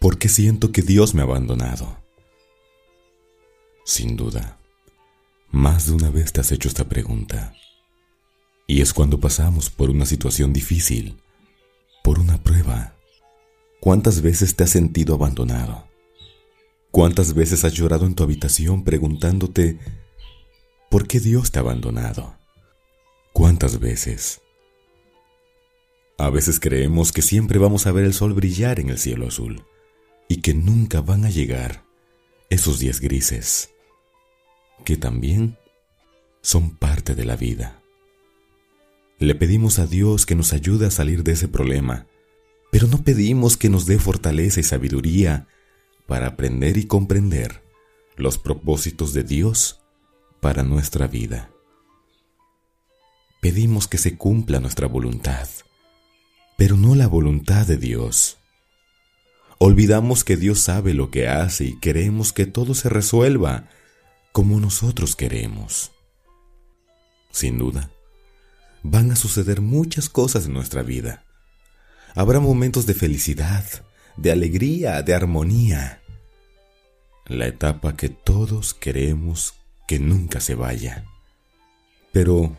¿Por qué siento que Dios me ha abandonado? Sin duda, más de una vez te has hecho esta pregunta. Y es cuando pasamos por una situación difícil, por una prueba. ¿Cuántas veces te has sentido abandonado? ¿Cuántas veces has llorado en tu habitación preguntándote, ¿por qué Dios te ha abandonado? ¿Cuántas veces? A veces creemos que siempre vamos a ver el sol brillar en el cielo azul y que nunca van a llegar esos días grises, que también son parte de la vida. Le pedimos a Dios que nos ayude a salir de ese problema, pero no pedimos que nos dé fortaleza y sabiduría para aprender y comprender los propósitos de Dios para nuestra vida. Pedimos que se cumpla nuestra voluntad pero no la voluntad de Dios. Olvidamos que Dios sabe lo que hace y queremos que todo se resuelva como nosotros queremos. Sin duda, van a suceder muchas cosas en nuestra vida. Habrá momentos de felicidad, de alegría, de armonía. La etapa que todos queremos que nunca se vaya. Pero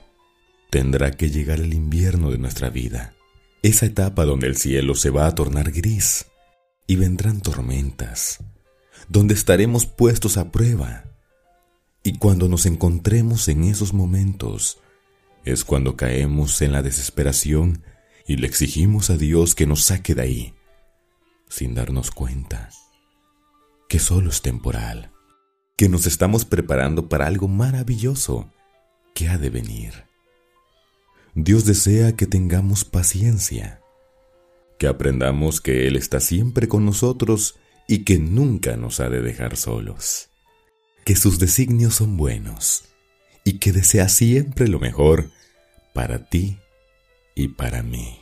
tendrá que llegar el invierno de nuestra vida esa etapa donde el cielo se va a tornar gris y vendrán tormentas, donde estaremos puestos a prueba. Y cuando nos encontremos en esos momentos, es cuando caemos en la desesperación y le exigimos a Dios que nos saque de ahí, sin darnos cuenta que solo es temporal, que nos estamos preparando para algo maravilloso que ha de venir. Dios desea que tengamos paciencia, que aprendamos que Él está siempre con nosotros y que nunca nos ha de dejar solos, que sus designios son buenos y que desea siempre lo mejor para ti y para mí.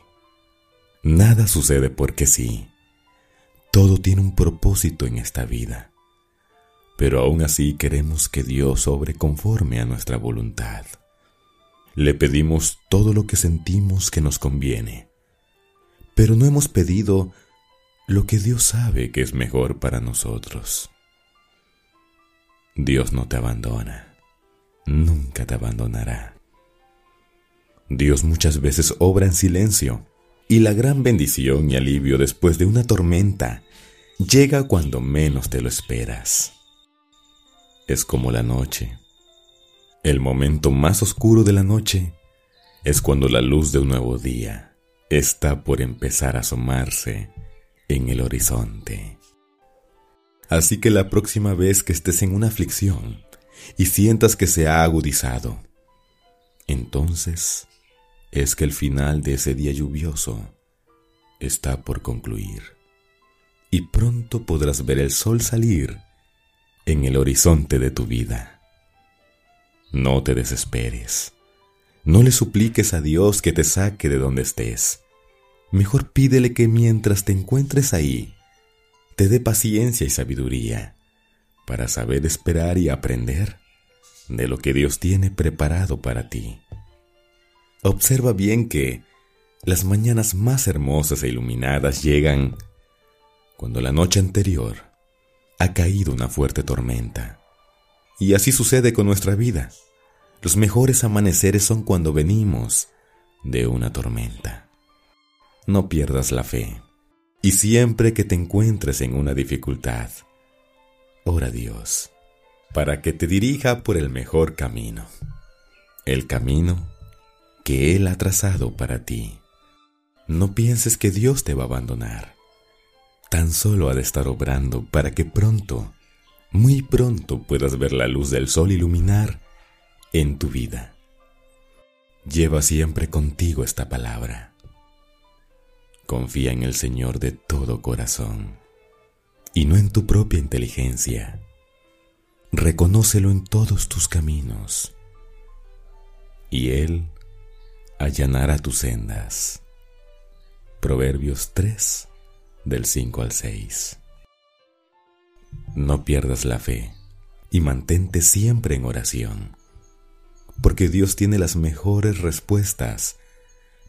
Nada sucede porque sí, todo tiene un propósito en esta vida, pero aún así queremos que Dios obre conforme a nuestra voluntad. Le pedimos todo lo que sentimos que nos conviene, pero no hemos pedido lo que Dios sabe que es mejor para nosotros. Dios no te abandona, nunca te abandonará. Dios muchas veces obra en silencio y la gran bendición y alivio después de una tormenta llega cuando menos te lo esperas. Es como la noche el momento más oscuro de la noche es cuando la luz de un nuevo día está por empezar a asomarse en el horizonte. Así que la próxima vez que estés en una aflicción y sientas que se ha agudizado, entonces es que el final de ese día lluvioso está por concluir y pronto podrás ver el sol salir en el horizonte de tu vida. No te desesperes. No le supliques a Dios que te saque de donde estés. Mejor pídele que mientras te encuentres ahí, te dé paciencia y sabiduría para saber esperar y aprender de lo que Dios tiene preparado para ti. Observa bien que las mañanas más hermosas e iluminadas llegan cuando la noche anterior ha caído una fuerte tormenta. Y así sucede con nuestra vida. Los mejores amaneceres son cuando venimos de una tormenta. No pierdas la fe. Y siempre que te encuentres en una dificultad, ora a Dios para que te dirija por el mejor camino. El camino que Él ha trazado para ti. No pienses que Dios te va a abandonar. Tan solo ha de estar obrando para que pronto muy pronto puedas ver la luz del sol iluminar en tu vida. Lleva siempre contigo esta palabra. Confía en el Señor de todo corazón y no en tu propia inteligencia. Reconócelo en todos tus caminos y Él allanará tus sendas. Proverbios 3 del 5 al 6. No pierdas la fe y mantente siempre en oración, porque Dios tiene las mejores respuestas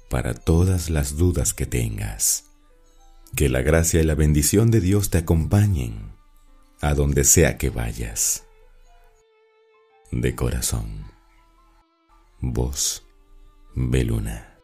para todas las dudas que tengas. Que la gracia y la bendición de Dios te acompañen a donde sea que vayas. De corazón. Voz Beluna.